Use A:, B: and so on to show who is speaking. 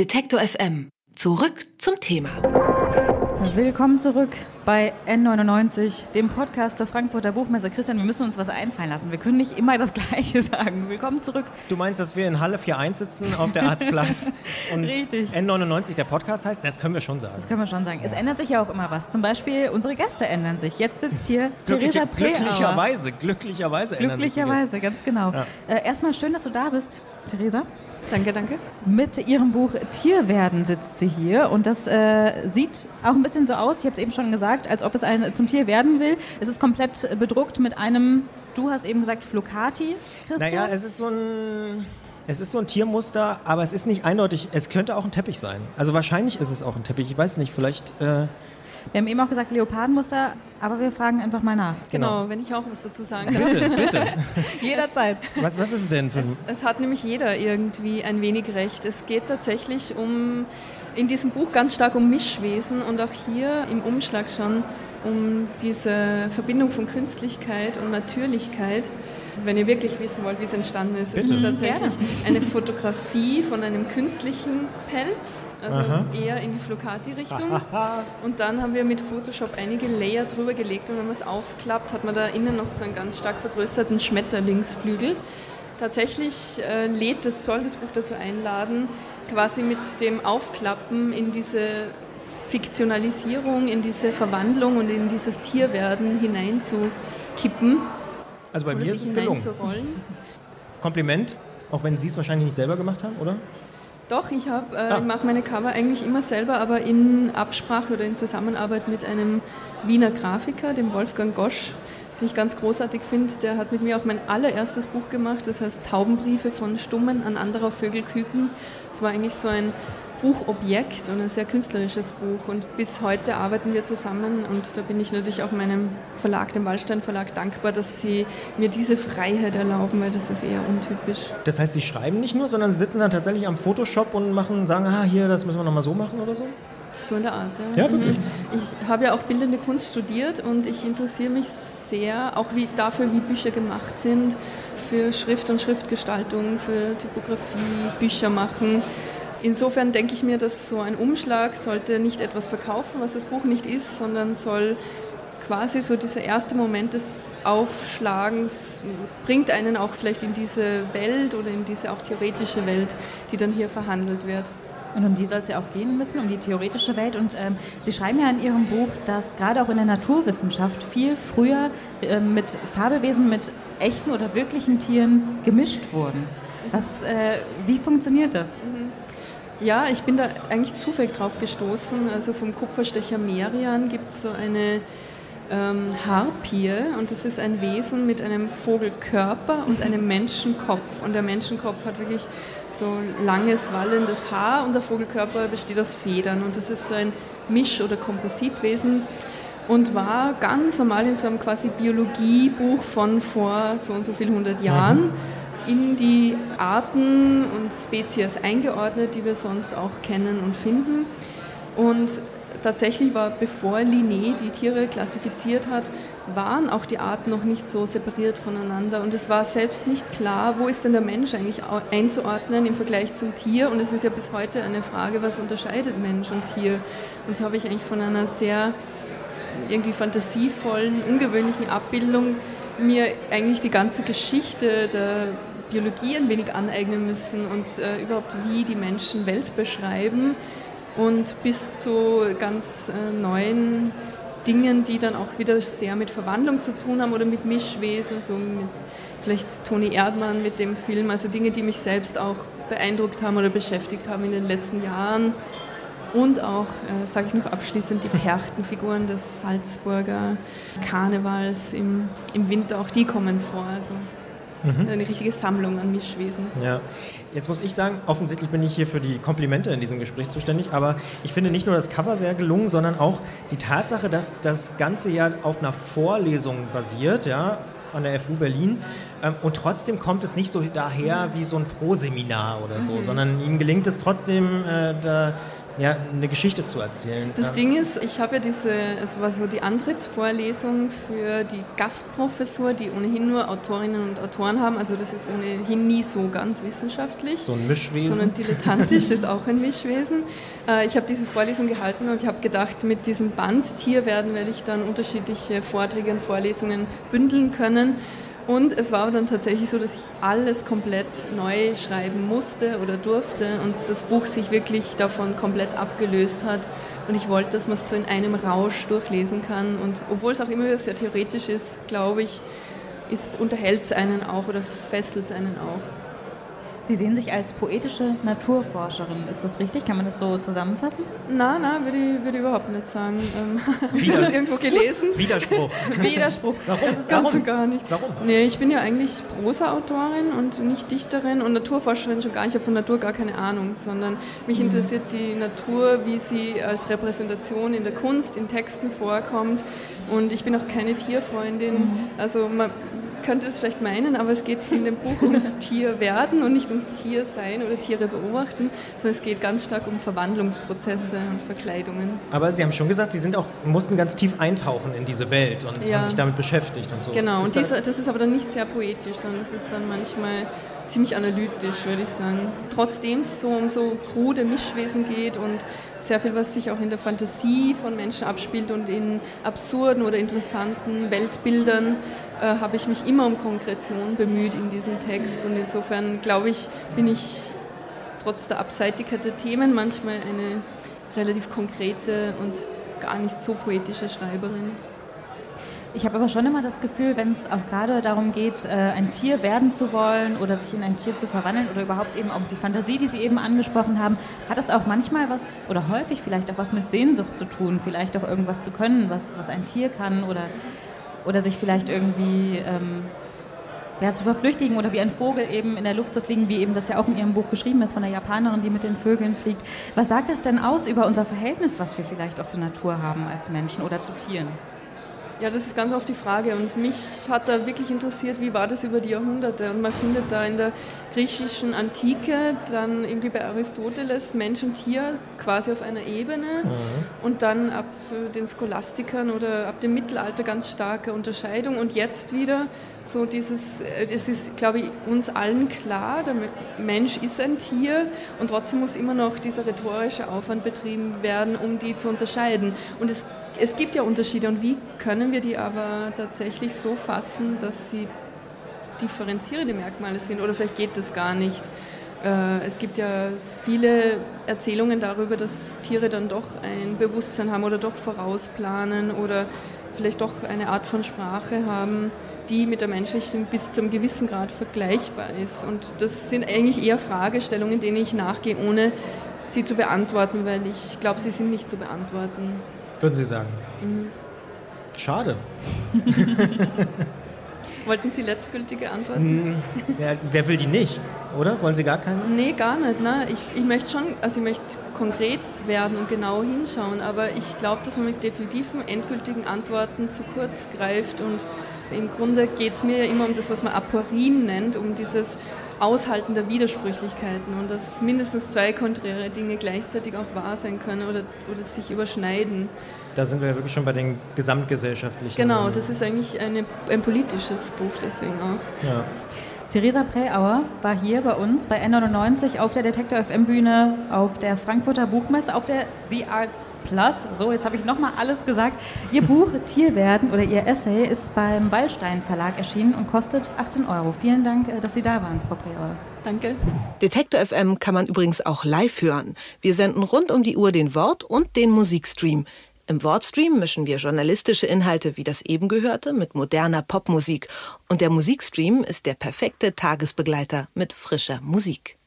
A: Detektor FM. Zurück zum Thema.
B: Willkommen zurück bei N99, dem Podcast zur Frankfurter Buchmesse. Christian, wir müssen uns was einfallen lassen. Wir können nicht immer das Gleiche sagen. Willkommen zurück.
C: Du meinst, dass wir in Halle 4.1 sitzen auf der Arztplatz und
B: Richtig.
C: N99 der Podcast heißt? Das können wir schon sagen.
B: Das können wir schon sagen. Es ändert sich ja auch immer was. Zum Beispiel unsere Gäste ändern sich. Jetzt sitzt hier Theresa Preauer.
C: glücklicherweise, glücklicherweise ändern sich
B: Glücklicherweise, ganz genau.
C: Ja.
B: Äh, erstmal schön, dass du da bist, Theresa.
D: Danke, danke.
B: Mit ihrem Buch Tierwerden sitzt sie hier und das äh, sieht auch ein bisschen so aus, ich habe es eben schon gesagt, als ob es ein, zum Tier werden will. Es ist komplett bedruckt mit einem, du hast eben gesagt, Flocati, Christian.
C: Naja, es ist so ein. Es ist so ein Tiermuster, aber es ist nicht eindeutig. Es könnte auch ein Teppich sein. Also wahrscheinlich ist es auch ein Teppich. Ich weiß nicht, vielleicht. Äh,
B: Wir haben eben auch gesagt Leopardenmuster, aber wir fragen einfach mal nach.
D: Genau,
C: Genau.
D: wenn ich auch was dazu sagen darf.
C: bitte, bitte.
B: Jederzeit.
C: Was, was ist es denn für ein.
D: Es, es hat nämlich jeder irgendwie ein wenig recht. Es geht tatsächlich um, in diesem Buch ganz stark um Mischwesen und auch hier im Umschlag schon um diese Verbindung von Künstlichkeit und Natürlichkeit. Wenn ihr wirklich wissen wollt, wie es entstanden ist, es
C: Bitte.
D: ist tatsächlich eine Fotografie von einem künstlichen Pelz, also
C: Aha.
D: eher in die Flocati-Richtung. Und dann haben wir mit Photoshop einige Layer drüber gelegt und wenn man es aufklappt, hat man da innen noch so einen ganz stark vergrößerten Schmetterlingsflügel. Tatsächlich äh, lädt das, soll das Buch dazu einladen, quasi mit dem Aufklappen in diese Fiktionalisierung, in diese Verwandlung und in dieses Tierwerden hineinzukippen.
C: Also bei mir ist es gelungen. Kompliment, auch wenn Sie es wahrscheinlich nicht selber gemacht haben, oder?
D: Doch, ich, hab, äh,
C: Ah.
D: ich mache meine Cover eigentlich immer selber, aber in Absprache oder in Zusammenarbeit mit einem Wiener Grafiker, dem Wolfgang Gosch, den ich ganz großartig finde. Der hat mit mir auch mein allererstes Buch gemacht, das heißt Taubenbriefe von Stummen an anderer Vögel küken. Es war eigentlich so ein Buchobjekt und ein sehr künstlerisches Buch. Und bis heute arbeiten wir zusammen und da bin ich natürlich auch meinem Verlag, dem Wallstein Verlag, dankbar, dass sie mir diese Freiheit erlauben, weil das ist eher untypisch.
C: Das heißt, Sie schreiben nicht nur, sondern Sie sitzen dann tatsächlich am Photoshop und machen, sagen, ah, hier, das müssen wir nochmal so machen oder so?
D: So in der Art, ja.
C: Ja, wirklich.
D: Mhm. Ich habe ja auch bildende Kunst studiert und ich interessiere mich sehr auch wie, dafür, wie Bücher gemacht sind, für Schrift und Schriftgestaltung, für Typografie, Bücher machen. Insofern denke ich mir, dass so ein Umschlag sollte nicht etwas verkaufen, was das Buch nicht ist, sondern soll quasi so dieser erste Moment des Aufschlagens bringt einen auch vielleicht in diese Welt oder in diese auch theoretische Welt, die dann hier verhandelt wird.
B: Und um die soll es ja auch gehen müssen, um die theoretische Welt. Und ähm, Sie schreiben ja in Ihrem Buch, dass gerade auch in der Naturwissenschaft viel früher ähm, mit Fabelwesen, mit echten oder wirklichen Tieren gemischt wurden. Was, äh, wie funktioniert das?
D: Ja, ich bin da eigentlich zufällig drauf gestoßen. Also vom Kupferstecher Merian gibt es so eine ähm, Harpie und das ist ein Wesen mit einem Vogelkörper und einem Menschenkopf. Und der Menschenkopf hat wirklich so langes, wallendes Haar und der Vogelkörper besteht aus Federn. Und das ist so ein Misch- oder Kompositwesen und war ganz normal in so einem quasi Biologiebuch von vor so und so viel hundert Jahren in die Arten und Spezies eingeordnet, die wir sonst auch kennen und finden. Und tatsächlich war, bevor Linné die Tiere klassifiziert hat, waren auch die Arten noch nicht so separiert voneinander. Und es war selbst nicht klar, wo ist denn der Mensch eigentlich einzuordnen im Vergleich zum Tier. Und es ist ja bis heute eine Frage, was unterscheidet Mensch und Tier. Und so habe ich eigentlich von einer sehr irgendwie fantasievollen, ungewöhnlichen Abbildung mir eigentlich die ganze Geschichte der Biologie ein wenig aneignen müssen und äh, überhaupt wie die Menschen Welt beschreiben und bis zu ganz äh, neuen Dingen, die dann auch wieder sehr mit Verwandlung zu tun haben oder mit Mischwesen, so mit vielleicht Toni Erdmann mit dem Film, also Dinge, die mich selbst auch beeindruckt haben oder beschäftigt haben in den letzten Jahren. Und auch, äh, sage ich noch abschließend, die Perchtenfiguren des Salzburger Karnevals im, im Winter, auch die kommen vor. Also eine richtige Sammlung an Mischwesen.
C: Ja. Jetzt muss ich sagen, offensichtlich bin ich hier für die Komplimente in diesem Gespräch zuständig, aber ich finde nicht nur das Cover sehr gelungen, sondern auch die Tatsache, dass das Ganze ja auf einer Vorlesung basiert, ja, an der FU Berlin. Ähm, und trotzdem kommt es nicht so daher wie so ein Pro-Seminar oder so, sondern ihm gelingt es trotzdem, äh, da ja, eine Geschichte zu erzählen.
D: Das
C: ja.
D: Ding ist, ich habe ja diese, es war so die Antrittsvorlesung für die Gastprofessur, die ohnehin nur Autorinnen und Autoren haben. Also das ist ohnehin nie so ganz wissenschaftlich.
C: So ein Mischwesen.
D: Sondern dilettantisch ist auch ein Mischwesen. Äh, ich habe diese Vorlesung gehalten und ich habe gedacht, mit diesem Band Tier werden werde ich dann unterschiedliche Vorträge und Vorlesungen bündeln können. Und es war dann tatsächlich so, dass ich alles komplett neu schreiben musste oder durfte und das Buch sich wirklich davon komplett abgelöst hat. Und ich wollte, dass man es so in einem Rausch durchlesen kann. Und obwohl es auch immer sehr theoretisch ist, glaube ich, unterhält es einen auch oder fesselt es einen auch.
B: Sie sehen sich als poetische Naturforscherin. Ist das richtig? Kann man das so zusammenfassen?
D: Nein, nein, würde ich, würde ich überhaupt nicht sagen. Ähm, ich habe das irgendwo gelesen.
C: Widerspruch.
D: Widerspruch.
C: Warum?
D: Das ist ganz Warum? gar nicht.
C: Warum?
D: Nee, ich bin ja eigentlich Prosa-Autorin und nicht Dichterin und Naturforscherin schon gar nicht. Ich habe von Natur gar keine Ahnung, sondern mich mhm. interessiert die Natur, wie sie als Repräsentation in der Kunst, in Texten vorkommt. Und ich bin auch keine Tierfreundin. Mhm. Also man, könnte es vielleicht meinen, aber es geht in dem Buch ums Tierwerden und nicht ums Tiersein oder Tiere beobachten, sondern es geht ganz stark um Verwandlungsprozesse und Verkleidungen.
C: Aber Sie haben schon gesagt, Sie sind auch, mussten ganz tief eintauchen in diese Welt und ja. haben sich damit beschäftigt und so.
D: Genau, ist und diese, das ist aber dann nicht sehr poetisch, sondern es ist dann manchmal ziemlich analytisch, würde ich sagen. Trotzdem es so um so krude Mischwesen geht und sehr viel, was sich auch in der Fantasie von Menschen abspielt und in absurden oder interessanten Weltbildern, äh, habe ich mich immer um Konkretion bemüht in diesem Text. Und insofern glaube ich, bin ich trotz der Abseitigkeit der Themen manchmal eine relativ konkrete und gar nicht so poetische Schreiberin.
B: Ich habe aber schon immer das Gefühl, wenn es auch gerade darum geht, äh, ein Tier werden zu wollen oder sich in ein Tier zu verwandeln oder überhaupt eben auch die Fantasie, die Sie eben angesprochen haben, hat das auch manchmal was oder häufig vielleicht auch was mit Sehnsucht zu tun, vielleicht auch irgendwas zu können, was, was ein Tier kann oder oder sich vielleicht irgendwie ähm, ja, zu verflüchtigen oder wie ein Vogel eben in der Luft zu fliegen, wie eben das ja auch in Ihrem Buch geschrieben ist von der Japanerin, die mit den Vögeln fliegt. Was sagt das denn aus über unser Verhältnis, was wir vielleicht auch zur Natur haben als Menschen oder zu Tieren?
D: Ja, das ist ganz oft die Frage. Und mich hat da wirklich interessiert, wie war das über die Jahrhunderte? Und man findet da in der griechischen Antike dann irgendwie bei Aristoteles Mensch und Tier quasi auf einer Ebene. Mhm. Und dann ab den Scholastikern oder ab dem Mittelalter ganz starke Unterscheidung. Und jetzt wieder so dieses, es ist, glaube ich, uns allen klar, der Mensch ist ein Tier und trotzdem muss immer noch dieser rhetorische Aufwand betrieben werden, um die zu unterscheiden. Und es es gibt ja Unterschiede und wie können wir die aber tatsächlich so fassen, dass sie differenzierende Merkmale sind oder vielleicht geht das gar nicht. Äh, es gibt ja viele Erzählungen darüber, dass Tiere dann doch ein Bewusstsein haben oder doch vorausplanen oder vielleicht doch eine Art von Sprache haben, die mit der menschlichen bis zum gewissen Grad vergleichbar ist. Und das sind eigentlich eher Fragestellungen, denen ich nachgehe, ohne sie zu beantworten, weil ich glaube, sie sind nicht zu beantworten
C: würden Sie sagen. Mhm. Schade.
D: Wollten Sie letztgültige Antworten?
C: Ja, wer will die nicht, oder? Wollen Sie gar keine?
D: Nee, gar nicht. Ne? Ich, ich möchte schon, also ich möchte konkret werden und genau hinschauen, aber ich glaube, dass man mit definitiven, endgültigen Antworten zu kurz greift und im Grunde geht es mir ja immer um das, was man Aporien nennt, um dieses Aushalten der Widersprüchlichkeiten und dass mindestens zwei konträre Dinge gleichzeitig auch wahr sein können oder, oder sich überschneiden.
C: Da sind wir ja wirklich schon bei den gesamtgesellschaftlichen.
D: Genau, das ist eigentlich eine, ein politisches Buch deswegen auch.
C: Ja.
B: Theresa Präauer war hier bei uns bei N99 auf der Detektor FM Bühne, auf der Frankfurter Buchmesse, auf der The Arts Plus. So, jetzt habe ich nochmal alles gesagt. Ihr Buch Tierwerden oder Ihr Essay ist beim Wallstein Verlag erschienen und kostet 18 Euro. Vielen Dank, äh, dass Sie da waren, Frau Präauer.
D: Danke.
A: Detektor FM kann man übrigens auch live hören. Wir senden rund um die Uhr den Wort- und den Musikstream. Im Wortstream mischen wir journalistische Inhalte wie das eben gehörte mit moderner Popmusik. Und der Musikstream ist der perfekte Tagesbegleiter mit frischer Musik.